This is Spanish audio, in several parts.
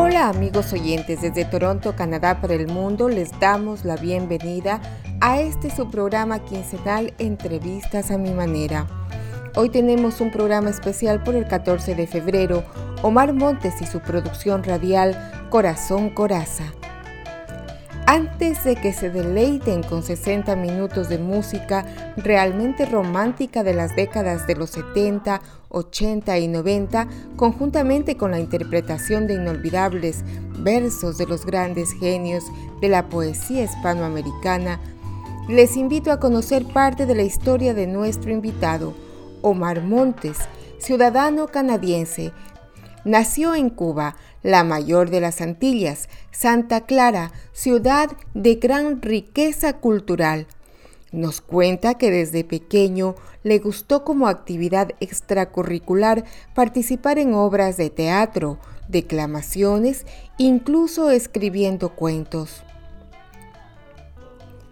Hola amigos oyentes, desde Toronto, Canadá para el mundo les damos la bienvenida a este su programa quincenal Entrevistas a mi manera. Hoy tenemos un programa especial por el 14 de febrero, Omar Montes y su producción radial Corazón Coraza. Antes de que se deleiten con 60 minutos de música realmente romántica de las décadas de los 70, 80 y 90, conjuntamente con la interpretación de inolvidables versos de los grandes genios de la poesía hispanoamericana, les invito a conocer parte de la historia de nuestro invitado, Omar Montes, ciudadano canadiense. Nació en Cuba, la mayor de las Antillas, Santa Clara, ciudad de gran riqueza cultural. Nos cuenta que desde pequeño le gustó como actividad extracurricular participar en obras de teatro, declamaciones, incluso escribiendo cuentos.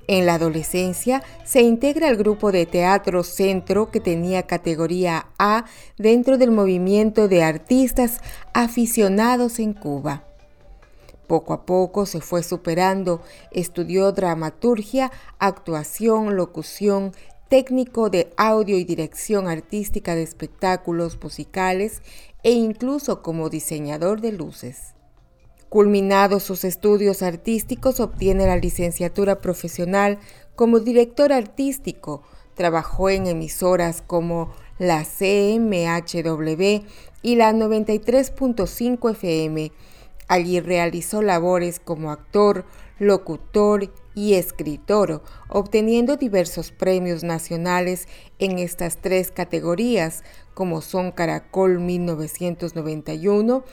En la adolescencia se integra al grupo de teatro Centro que tenía categoría A dentro del movimiento de artistas aficionados en Cuba. Poco a poco se fue superando, estudió dramaturgia, actuación, locución, técnico de audio y dirección artística de espectáculos musicales e incluso como diseñador de luces. Culminados sus estudios artísticos, obtiene la licenciatura profesional como director artístico. Trabajó en emisoras como la CMHW y la 93.5 FM. Allí realizó labores como actor, locutor y escritor, obteniendo diversos premios nacionales en estas tres categorías, como son Caracol 1991,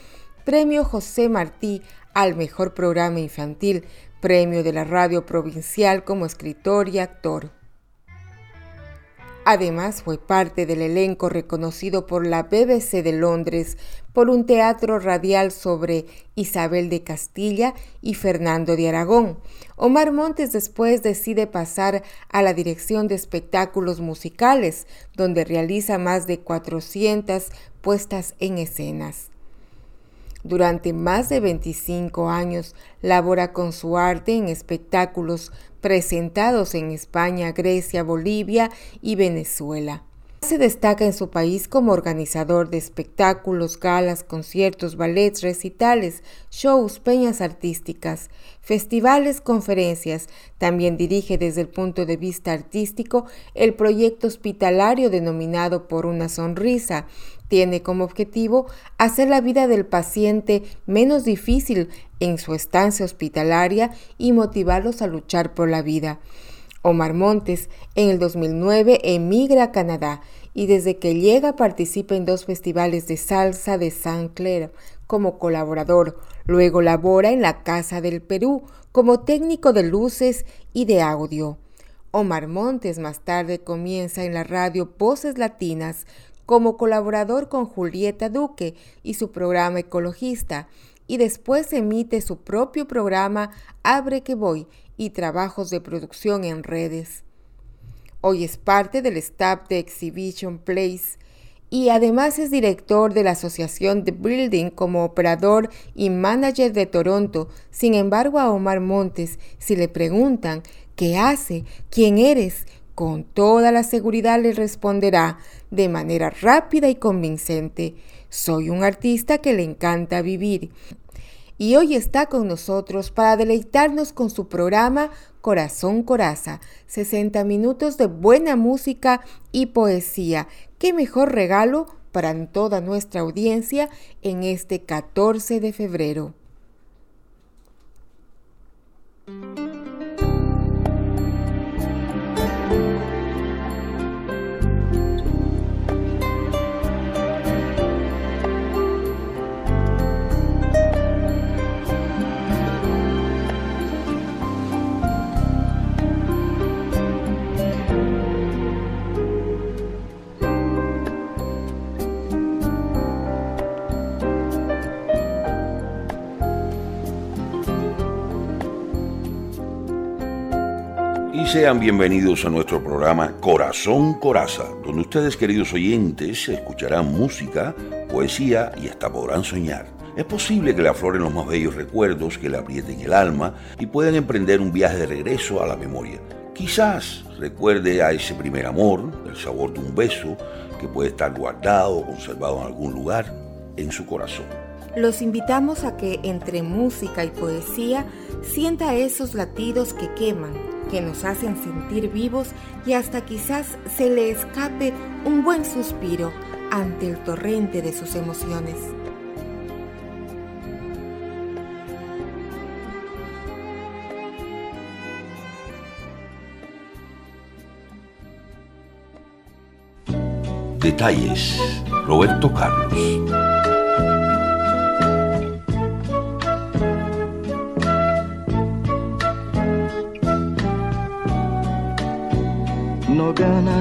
Premio José Martí al Mejor Programa Infantil, Premio de la Radio Provincial como escritor y actor. Además fue parte del elenco reconocido por la BBC de Londres por un teatro radial sobre Isabel de Castilla y Fernando de Aragón. Omar Montes después decide pasar a la dirección de espectáculos musicales, donde realiza más de 400 puestas en escenas. Durante más de 25 años labora con su arte en espectáculos presentados en España, Grecia, Bolivia y Venezuela. Se destaca en su país como organizador de espectáculos, galas, conciertos, ballets, recitales, shows, peñas artísticas, festivales, conferencias. También dirige desde el punto de vista artístico el proyecto hospitalario denominado Por una Sonrisa, tiene como objetivo hacer la vida del paciente menos difícil en su estancia hospitalaria y motivarlos a luchar por la vida. Omar Montes en el 2009 emigra a Canadá y desde que llega participa en dos festivales de salsa de San Clair como colaborador. Luego labora en la Casa del Perú como técnico de luces y de audio. Omar Montes más tarde comienza en la radio Voces Latinas como colaborador con Julieta Duque y su programa ecologista, y después emite su propio programa Abre que voy y trabajos de producción en redes. Hoy es parte del staff de Exhibition Place y además es director de la asociación The Building como operador y manager de Toronto. Sin embargo, a Omar Montes, si le preguntan qué hace, quién eres, con toda la seguridad le responderá de manera rápida y convincente, soy un artista que le encanta vivir. Y hoy está con nosotros para deleitarnos con su programa Corazón Coraza, 60 minutos de buena música y poesía. ¿Qué mejor regalo para toda nuestra audiencia en este 14 de febrero? Sean bienvenidos a nuestro programa Corazón Coraza, donde ustedes, queridos oyentes, escucharán música, poesía y hasta podrán soñar. Es posible que le afloren los más bellos recuerdos, que le aprieten el alma y puedan emprender un viaje de regreso a la memoria. Quizás recuerde a ese primer amor, el sabor de un beso, que puede estar guardado o conservado en algún lugar en su corazón. Los invitamos a que entre música y poesía sienta esos latidos que queman, que nos hacen sentir vivos y hasta quizás se le escape un buen suspiro ante el torrente de sus emociones. Detalles, Roberto Carlos.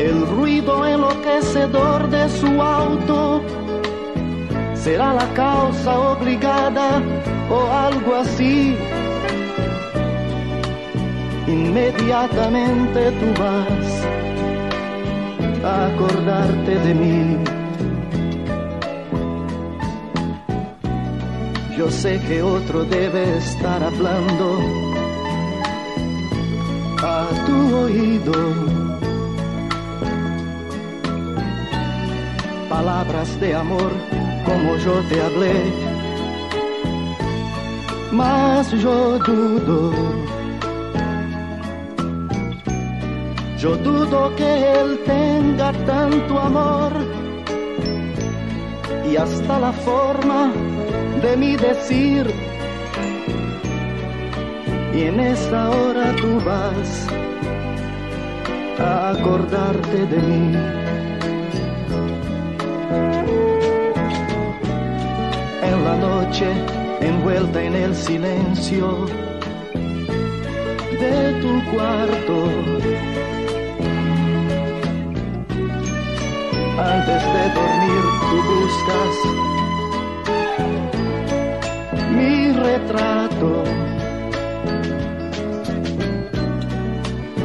El ruido enloquecedor de su auto será la causa obligada o algo así. Inmediatamente tú vas a acordarte de mí. Yo sé que otro debe estar hablando a tu oído. Palabras de amor como yo te hablé, mas yo dudo. Yo dudo que él tenga tanto amor y hasta la forma de mi decir. Y en esa hora tú vas a acordarte de mí. En la noche, envuelta en el silencio de tu cuarto. Antes de dormir tú buscas mi retrato.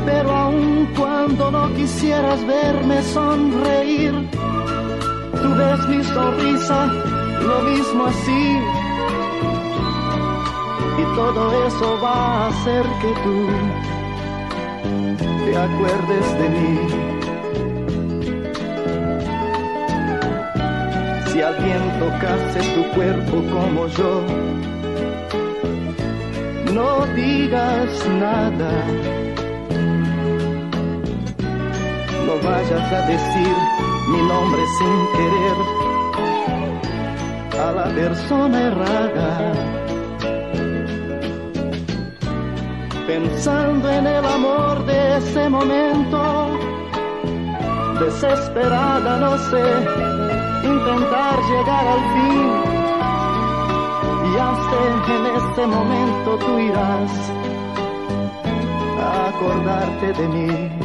Pero aun cuando no quisieras verme sonreír, tú ves mi sonrisa lo mismo así. Y todo eso va a hacer que tú te acuerdes de mí. Si alguien tocase tu cuerpo como yo, no digas nada. No vayas a decir mi nombre sin querer a la persona errada. Pensando en el amor de ese momento, desesperada no sé, intentar llegar al fin. Ya sé, en este momento tú irás a acordarte de mí.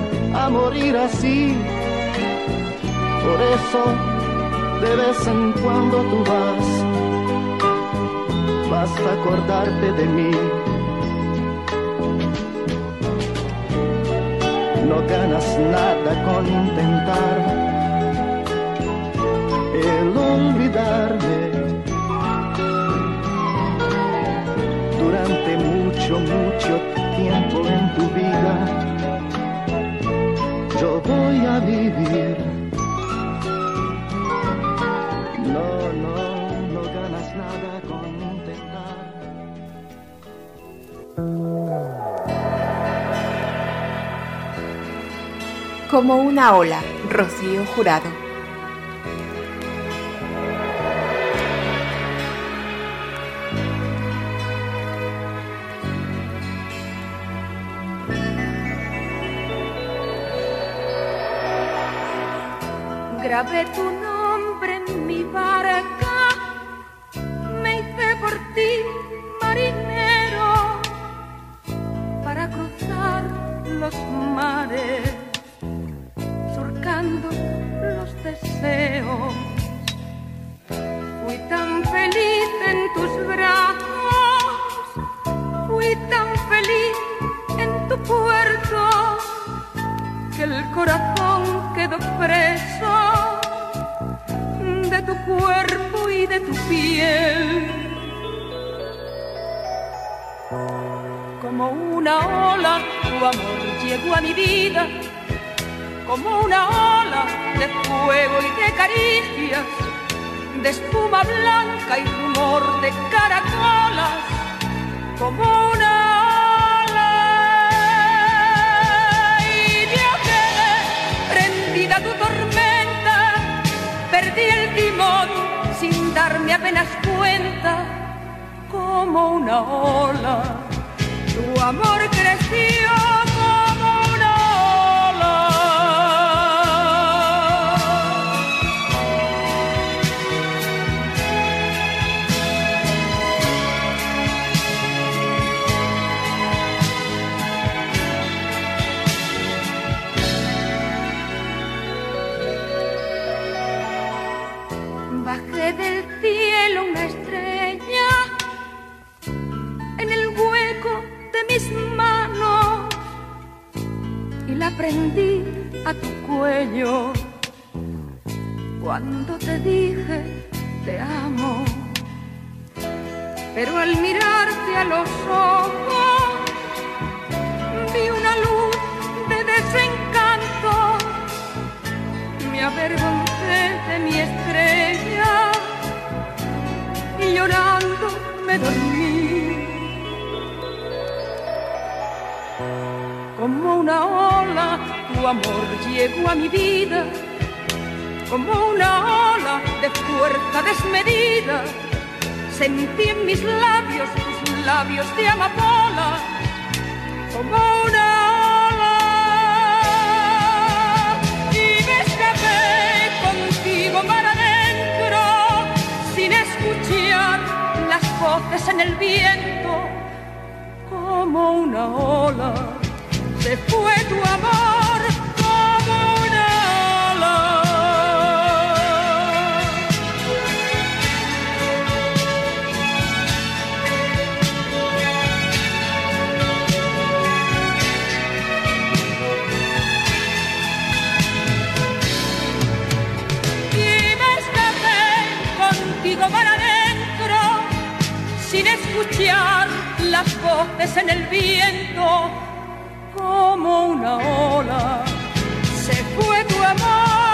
a morir así. Por eso, de vez en cuando tú vas, vas a acordarte de mí. No ganas nada con intentar el olvidarme durante mucho, mucho tiempo en tu vida. Yo voy a vivir. No, no, no ganas nada con intentar. Como una ola, Rocío Jurado. abertura. Como una ola. Tu amor creció cuando te dije te amo. Pero al mirarte a los ojos vi una luz de desencanto. Me avergoncé de mi estrella y llorando me dormí. Como una ola, tu amor llegó a mi vida. Como una ola de fuerza desmedida. Sentí en mis labios tus labios de amapola. Como una ola. Y me escapé contigo para adentro. Sin escuchar las voces en el viento. Como una ola se fue tu amor escuchar las voces en el viento como una ola, se fue tu amor.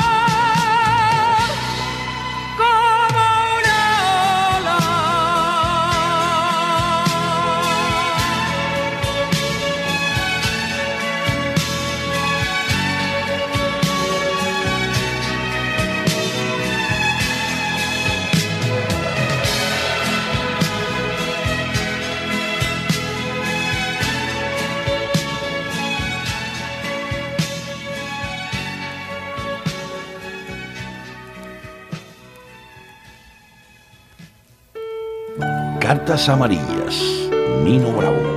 Cartas Amarillas, Nino Bravo.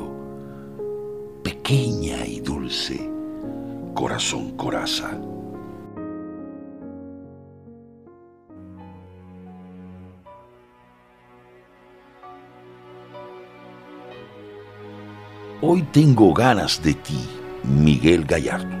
pequeña y dulce, corazón coraza. Hoy tengo ganas de ti, Miguel Gallardo.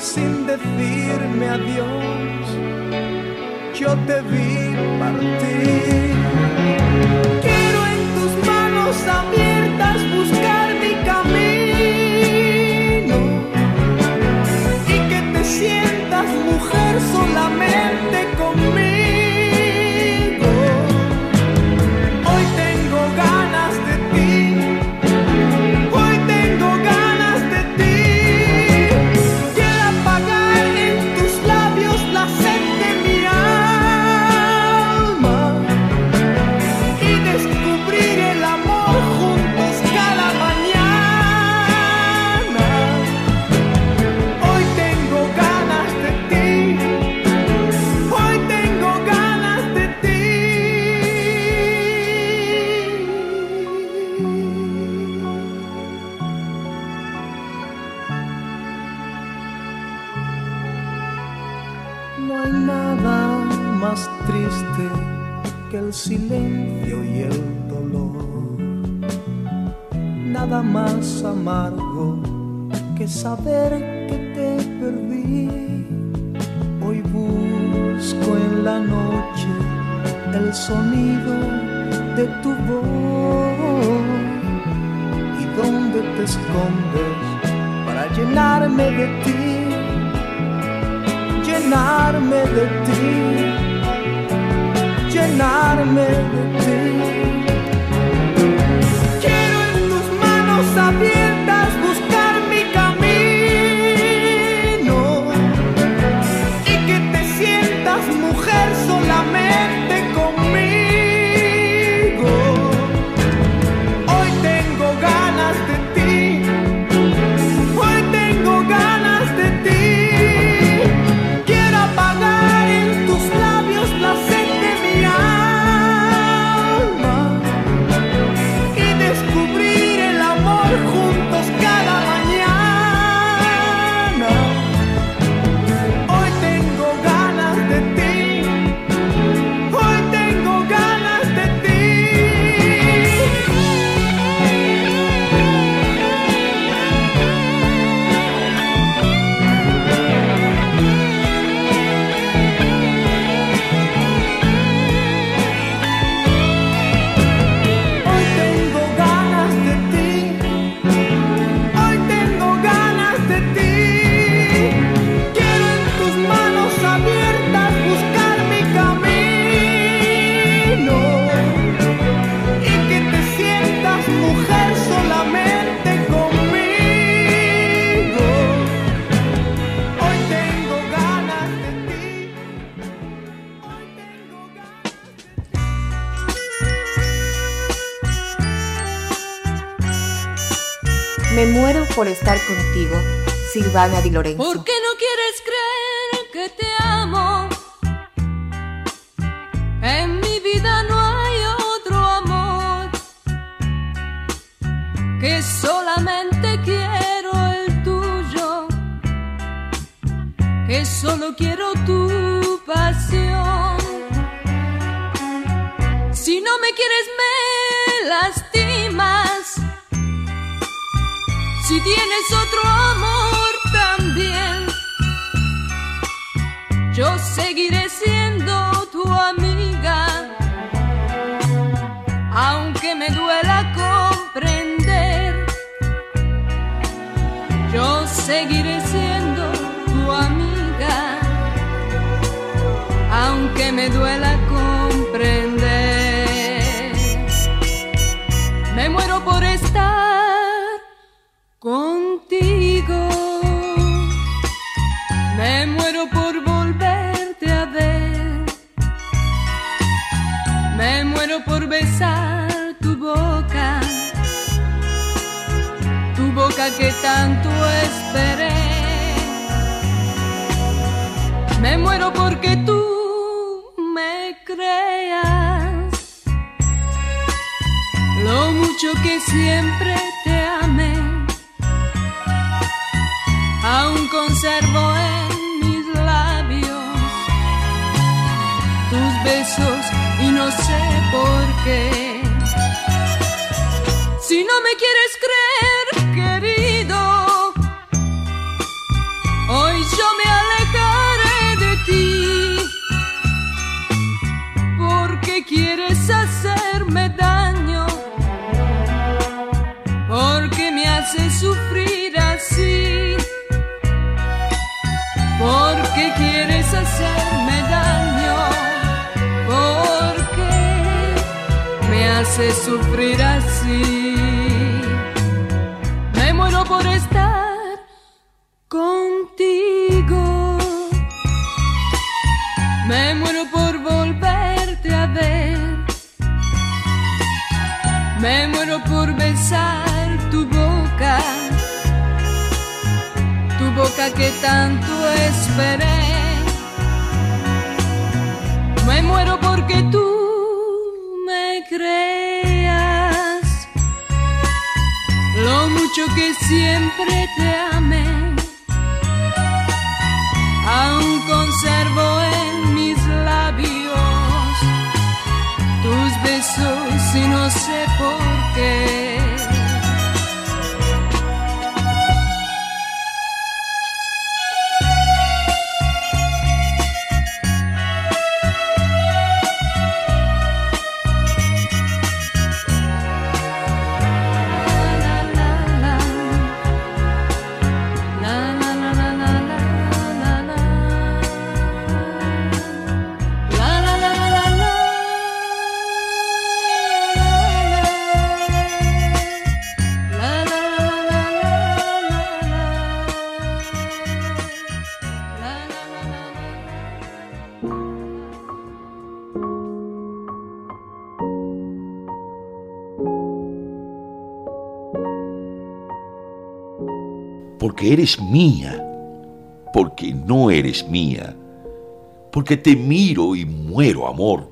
sin decirme adiós. Yo te vi partir. Quiero en tus manos abiertas buscar mi camino y que te sientas mujer solamente conmigo. Sonido de tu voz. Y dónde te escondes para llenarme de ti, Silvana Di. Yo seguiré siendo tu amiga, aunque me duela Que tanto esperé. Me muero porque tú me creas lo mucho que siempre te amé. Aún conservo en mis labios tus besos y no sé por qué. Si no me quieres creer, haces sufrir así. Porque quieres hacerme daño, porque me haces sufrir así. Me muero por estar contigo. Me muero por volverte a ver. Me muero por besar Tu boca que tanto esperé. Me muero porque tú me creas lo mucho que siempre te amé. Aún conservo en mis labios tus besos y no sé por qué. Eres mía, porque no eres mía, porque te miro y muero, amor.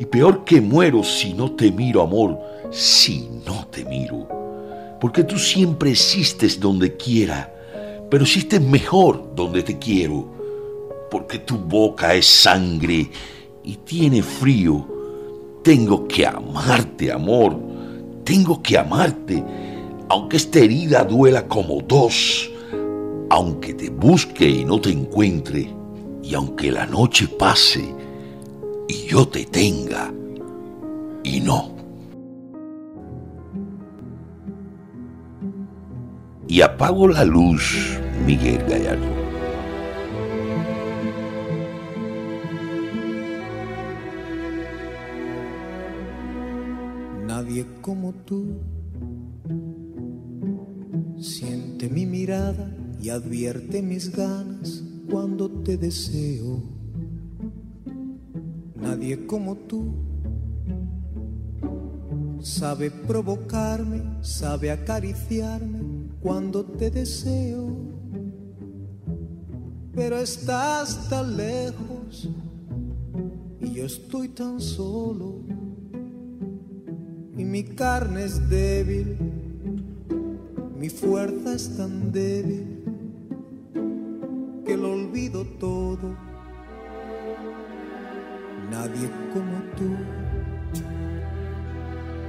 Y peor que muero si no te miro, amor, si no te miro. Porque tú siempre existes donde quiera, pero existes mejor donde te quiero. Porque tu boca es sangre y tiene frío. Tengo que amarte, amor. Tengo que amarte aunque esta herida duela como dos, aunque te busque y no te encuentre, y aunque la noche pase y yo te tenga y no. Y apago la luz, Miguel Gallardo. Nadie como tú Siente mi mirada y advierte mis ganas cuando te deseo. Nadie como tú sabe provocarme, sabe acariciarme cuando te deseo. Pero estás tan lejos y yo estoy tan solo y mi carne es débil mi fuerza es tan débil que lo olvido todo. Nadie como tú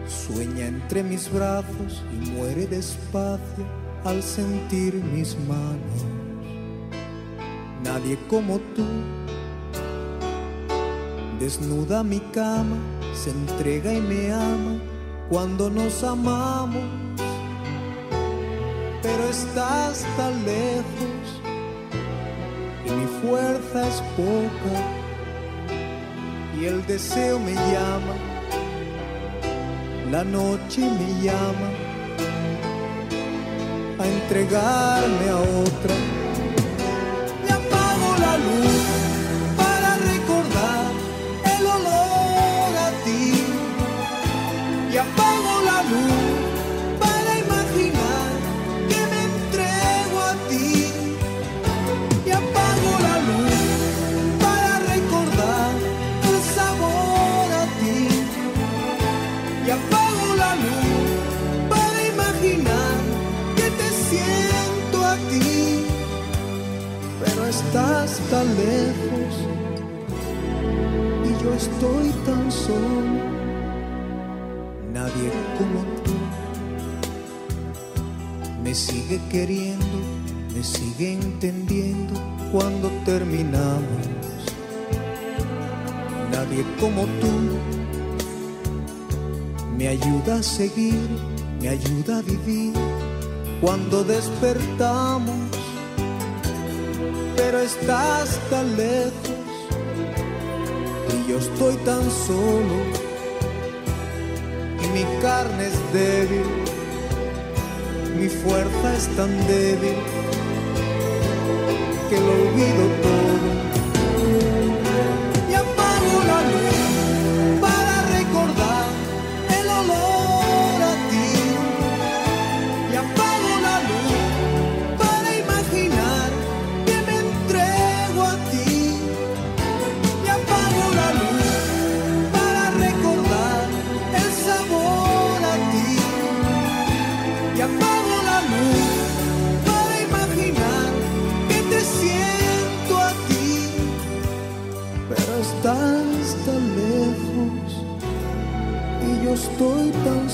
sueña entre mis brazos y muere despacio al sentir mis manos. Nadie como tú desnuda mi cama, se entrega y me ama cuando nos amamos estás tan lejos y mi fuerza es poca y el deseo me llama, la noche me llama a entregarme a otra. Apago la luz tan lejos y yo estoy tan solo. Nadie como tú me sigue queriendo, me sigue entendiendo cuando terminamos. Nadie como tú me ayuda a seguir, me ayuda a vivir cuando despertamos pero estás tan lejos y yo estoy tan solo y mi carne es débil, mi fuerza es tan débil que lo olvido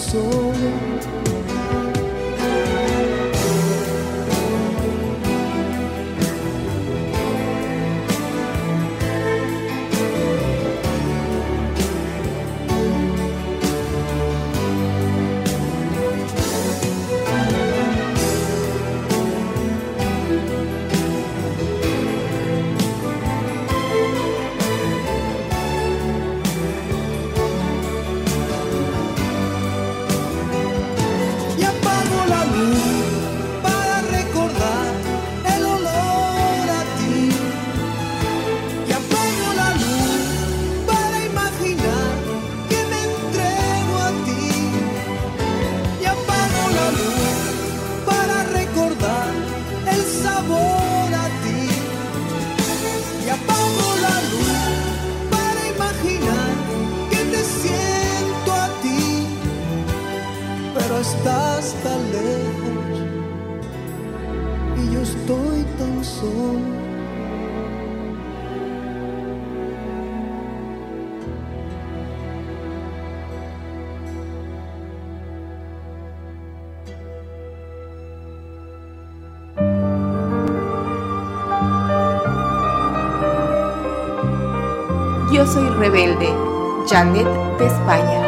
soul. Yo soy rebelde, Janet de España.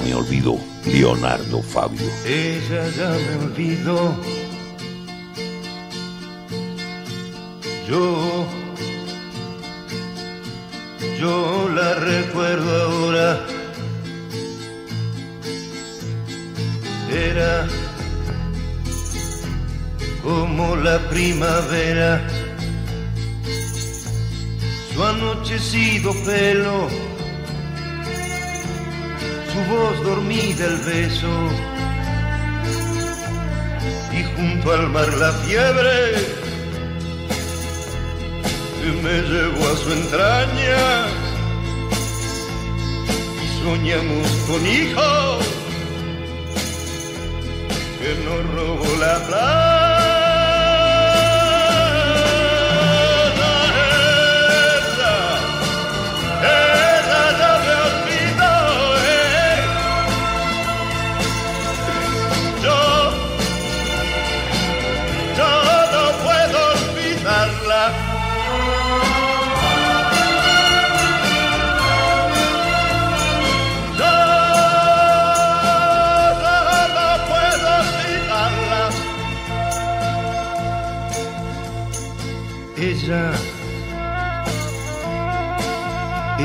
Me olvidó, Leonardo Fabio. Ella ya me olvidó. Yo, yo la recuerdo ahora. Era como la primavera, su anochecido pelo dormida el beso y junto al mar la fiebre que me llevó a su entraña y soñamos con hijos que nos robó la plata.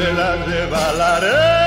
se la lleva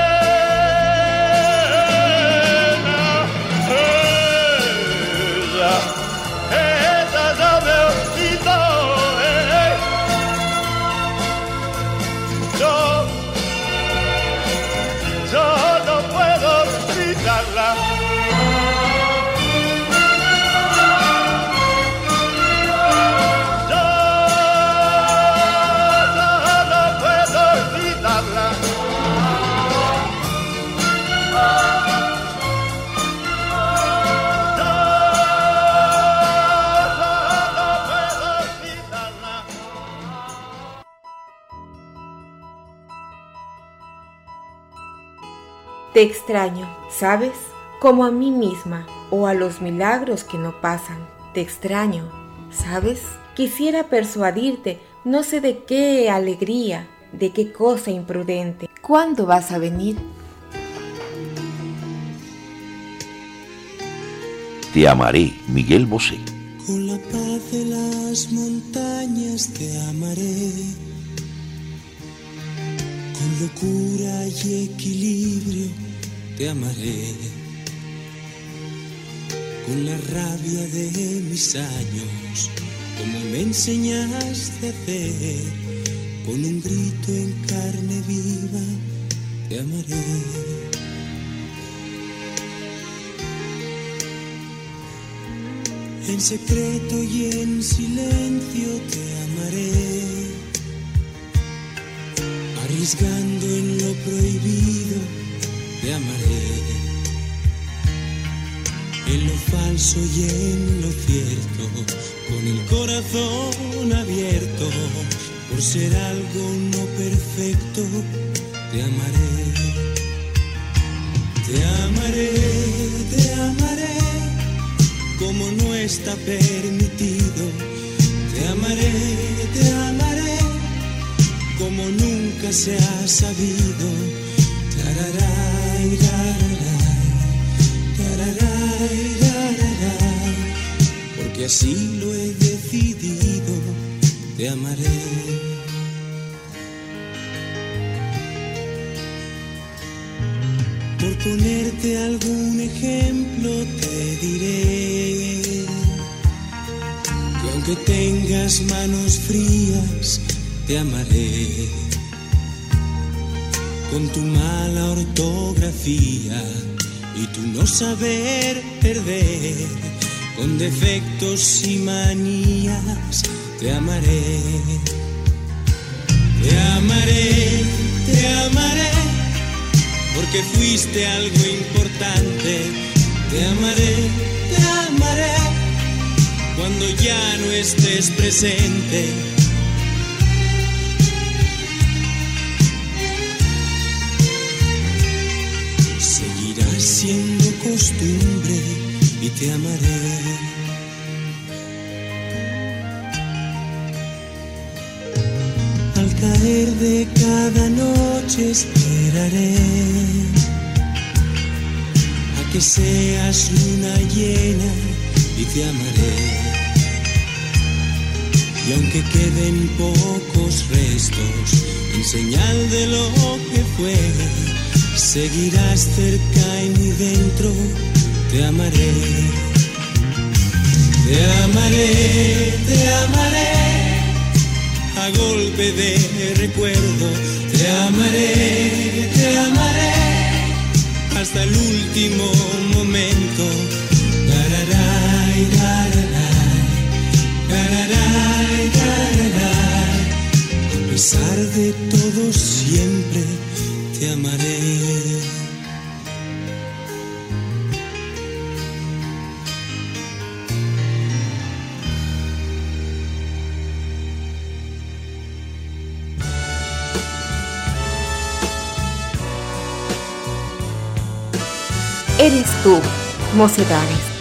Te extraño, ¿sabes? Como a mí misma o a los milagros que no pasan. Te extraño, ¿sabes? Quisiera persuadirte, no sé de qué alegría, de qué cosa imprudente. ¿Cuándo vas a venir? Te amaré, Miguel Bosé. Con la paz de las montañas te amaré. Con locura y equilibrio te amaré con la rabia de mis años, como me enseñaste a hacer, con un grito en carne viva, te amaré. En secreto y en silencio te amaré, arriesgando en lo prohibido te amaré. En lo falso y en lo cierto, con el corazón abierto, por ser algo no perfecto, te amaré. Te amaré, te amaré está permitido. Te amaré, te amaré como nunca se ha sabido. Porque así lo he decidido. Te amaré. Por ponerte algún ejemplo te diré que aunque tengas manos frías, te amaré. Con tu mala ortografía y tu no saber perder, con defectos y manías, te amaré. Te amaré, te amaré porque fuiste algo importante. Te amaré, te amaré, cuando ya no estés presente. Seguirá siendo costumbre te amaré. caer de cada noche esperaré a que seas luna llena y te amaré. Y aunque queden pocos restos en señal de lo que fue, seguirás cerca y mi dentro, te amaré. Te amaré, te amaré a golpe de recuerdo. Te amaré, te amaré hasta el último momento. Gararay, gararay, gararay. A pesar de todo siempre te amaré. Eres tú, mocedades.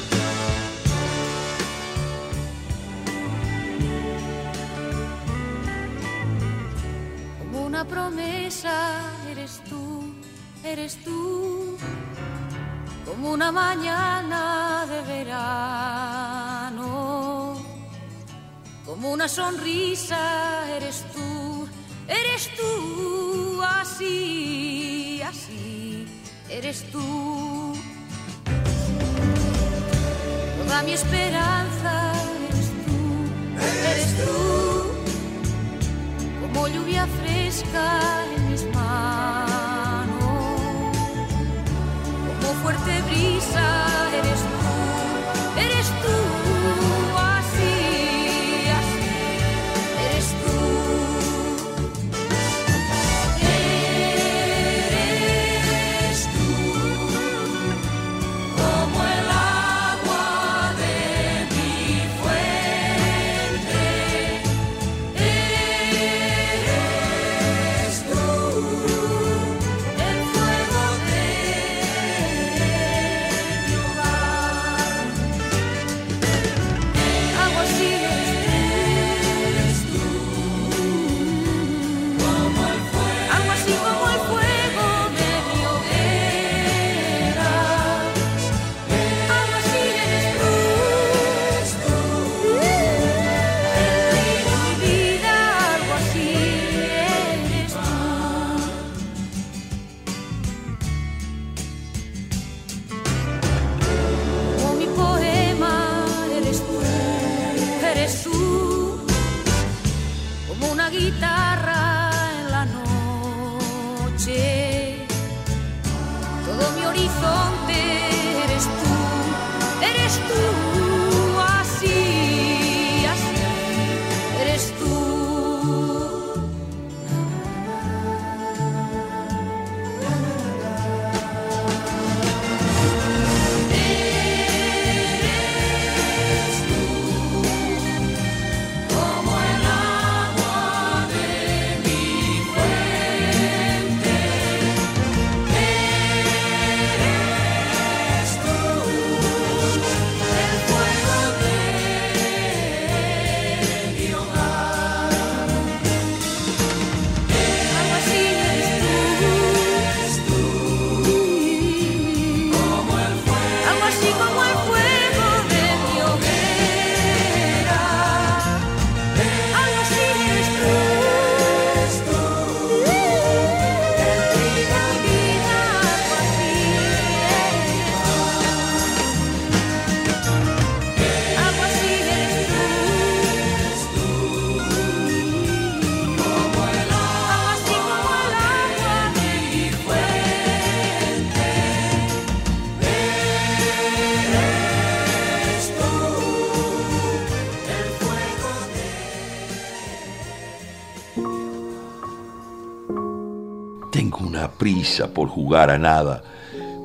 Por jugar a nada,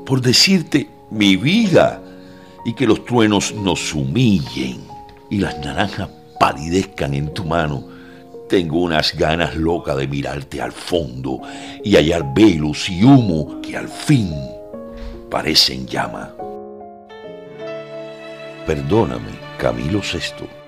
por decirte mi vida y que los truenos nos humillen y las naranjas palidezcan en tu mano. Tengo unas ganas locas de mirarte al fondo y hallar velos y humo que al fin parecen llama. Perdóname, Camilo VI.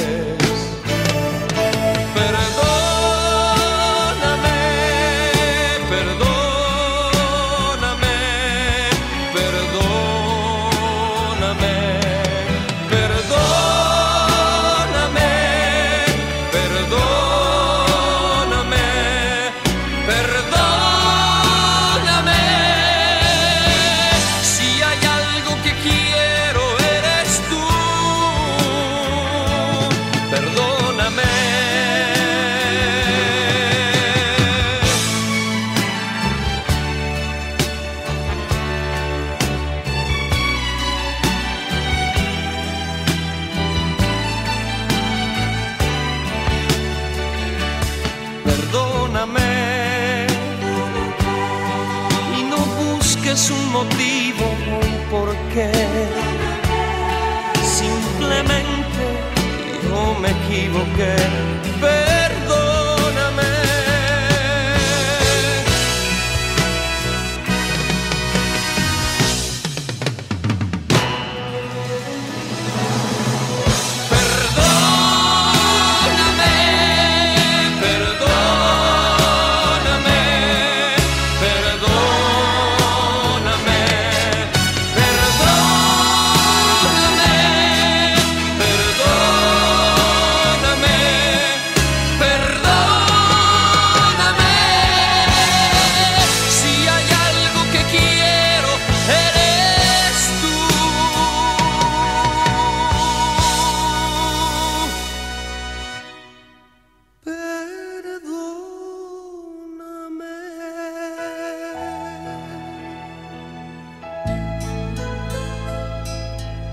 esperanza.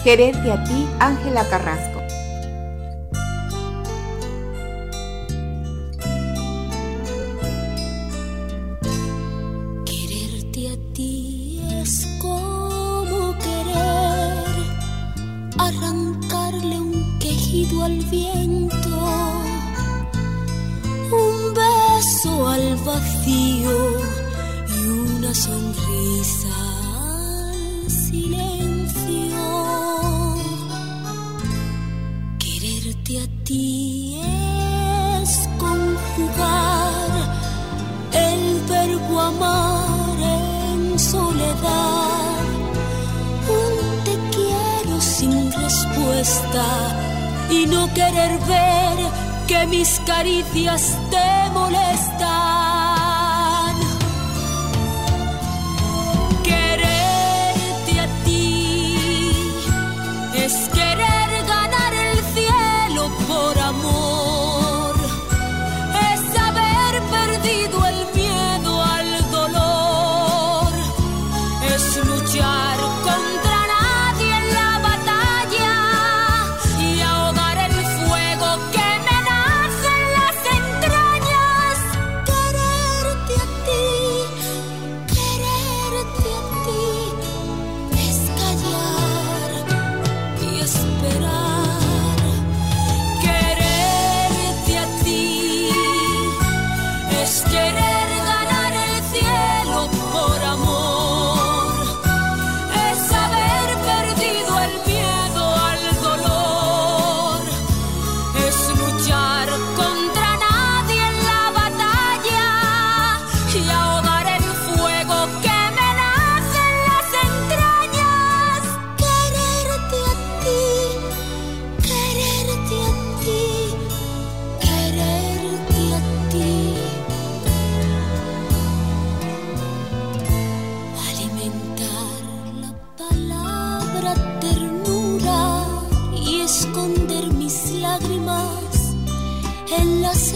Gerente a ti, Ángela Carrasco. Quererte a ti es como querer arrancarle un quejido al viento, un beso al vacío y una sonrisa al silencio Amarte a ti es conjugar el verbo amar en soledad. Un te quiero sin respuesta y no querer ver que mis caricias te molestan.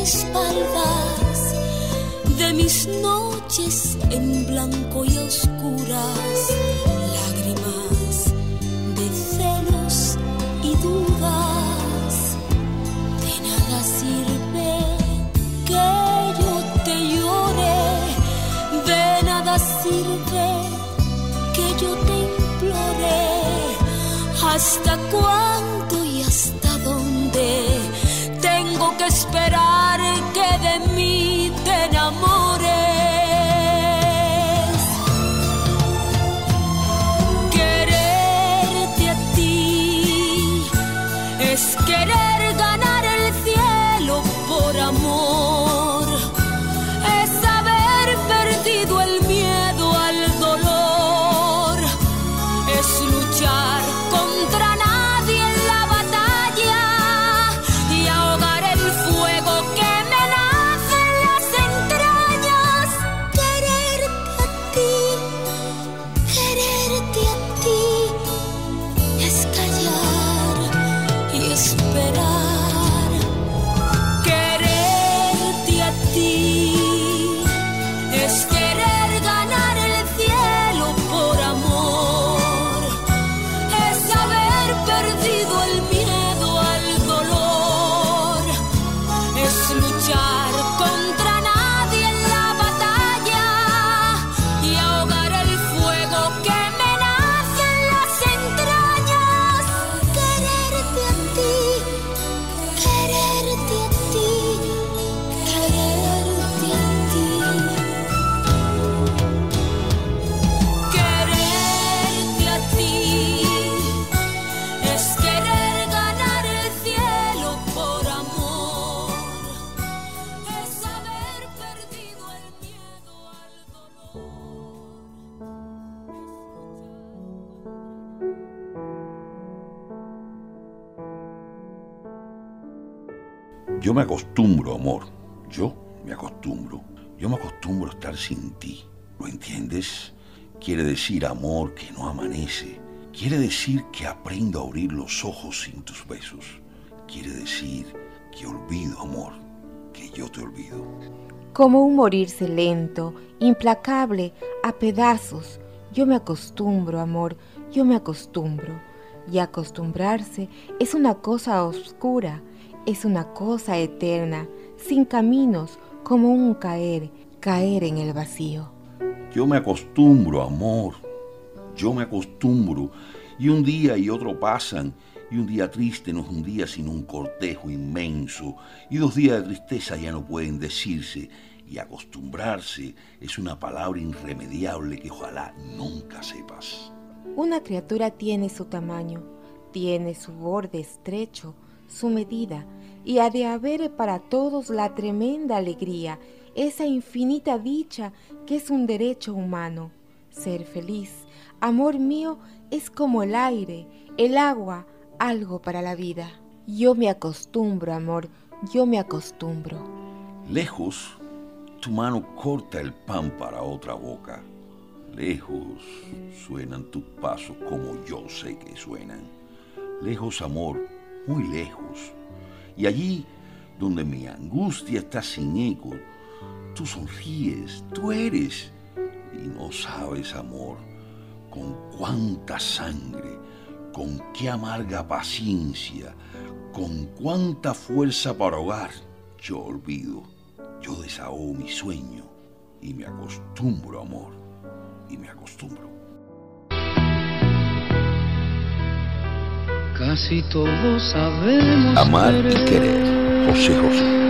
espaldas de mis noches en blanco y oscuras, lágrimas de celos y dudas. De nada sirve que yo te llore, de nada sirve que yo te implore. ¿Hasta cuándo? Yo me acostumbro, amor. Yo me acostumbro. Yo me acostumbro a estar sin ti. ¿Lo entiendes? Quiere decir amor que no amanece. Quiere decir que aprendo a abrir los ojos sin tus besos. Quiere decir que olvido, amor, que yo te olvido. Como un morirse lento, implacable, a pedazos. Yo me acostumbro, amor, yo me acostumbro. Y acostumbrarse es una cosa oscura es una cosa eterna, sin caminos, como un caer, caer en el vacío. Yo me acostumbro, amor, yo me acostumbro, y un día y otro pasan, y un día triste no es un día sino un cortejo inmenso, y dos días de tristeza ya no pueden decirse, y acostumbrarse es una palabra irremediable que ojalá nunca sepas. Una criatura tiene su tamaño, tiene su borde estrecho, su medida, y ha de haber para todos la tremenda alegría, esa infinita dicha que es un derecho humano. Ser feliz, amor mío, es como el aire, el agua, algo para la vida. Yo me acostumbro, amor, yo me acostumbro. Lejos, tu mano corta el pan para otra boca. Lejos suenan tus pasos como yo sé que suenan. Lejos, amor, muy lejos. Y allí donde mi angustia está sin eco, tú sonríes, tú eres. Y no sabes, amor, con cuánta sangre, con qué amarga paciencia, con cuánta fuerza para ahogar, yo olvido, yo desahogo mi sueño y me acostumbro, amor, y me acostumbro. Casi todos sabemos Amar y querer, José José.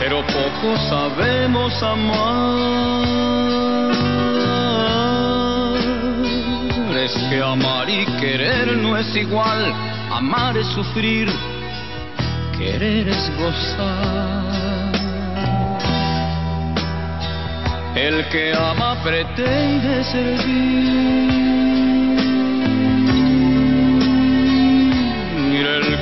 pero poco sabemos amar. Es que amar y querer no es igual, amar es sufrir, querer es gozar. El que ama pretende servir,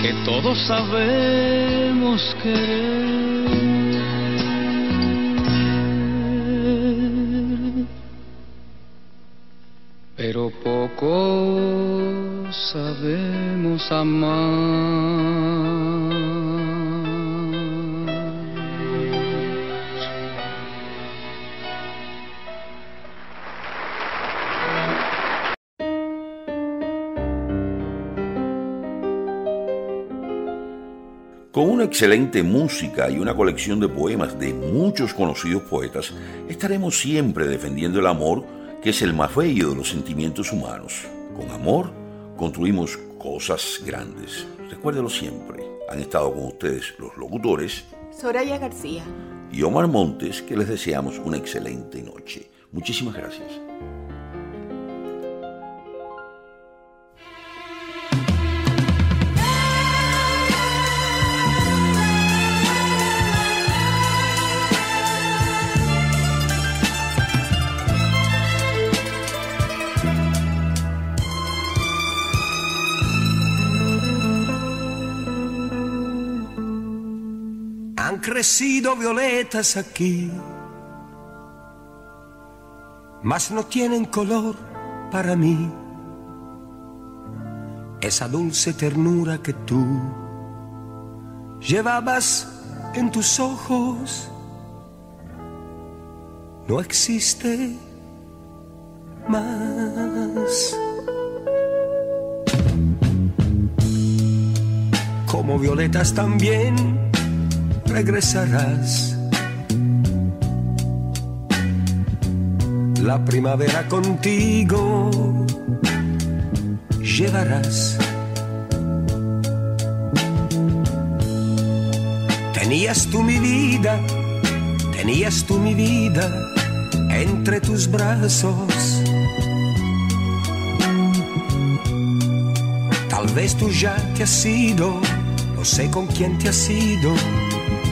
Que todos sabemos querer, pero poco sabemos amar. Excelente música y una colección de poemas de muchos conocidos poetas, estaremos siempre defendiendo el amor, que es el más bello de los sentimientos humanos. Con amor construimos cosas grandes. Recuérdelo siempre. Han estado con ustedes los locutores Soraya García y Omar Montes, que les deseamos una excelente noche. Muchísimas gracias. Crecido violetas aquí, mas no tienen color para mí. Esa dulce ternura que tú llevabas en tus ojos no existe más. Como violetas también regresarás. La primavera contigo llevarás. Tenías tú mi vida, tenías tú mi vida entre tus brazos. Tal vez tú ya te has ido, no sé con quién te has ido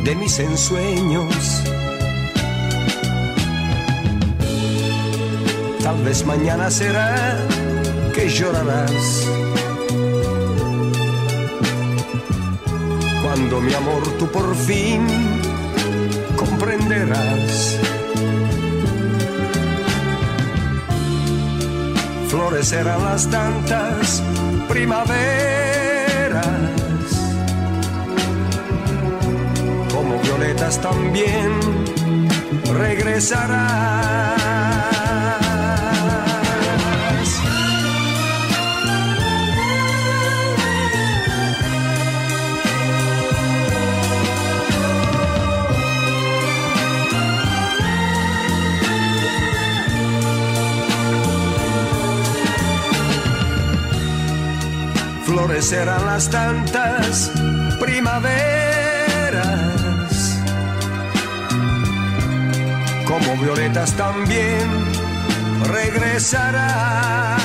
de mis ensueños. Tal vez mañana será que llorarás. Cuando mi amor tú por fin comprenderás. Florecerán las tantas primaveras como violetas también regresarás. Florecerán las tantas primaveras como violetas también regresarás.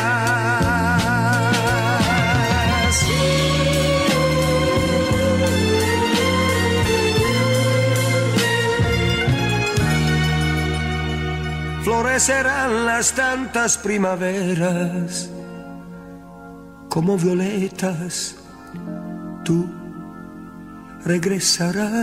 Florecerán las tantas primaveras como violetas, tú regresarás.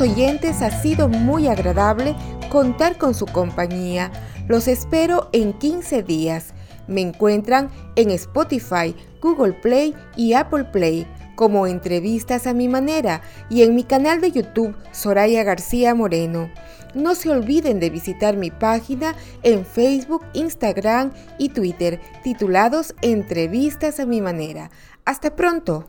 Oyentes, ha sido muy agradable contar con su compañía. Los espero en 15 días. Me encuentran en Spotify, Google Play y Apple Play como entrevistas a mi manera y en mi canal de YouTube Soraya García Moreno. No se olviden de visitar mi página en Facebook, Instagram y Twitter titulados Entrevistas a mi manera. Hasta pronto.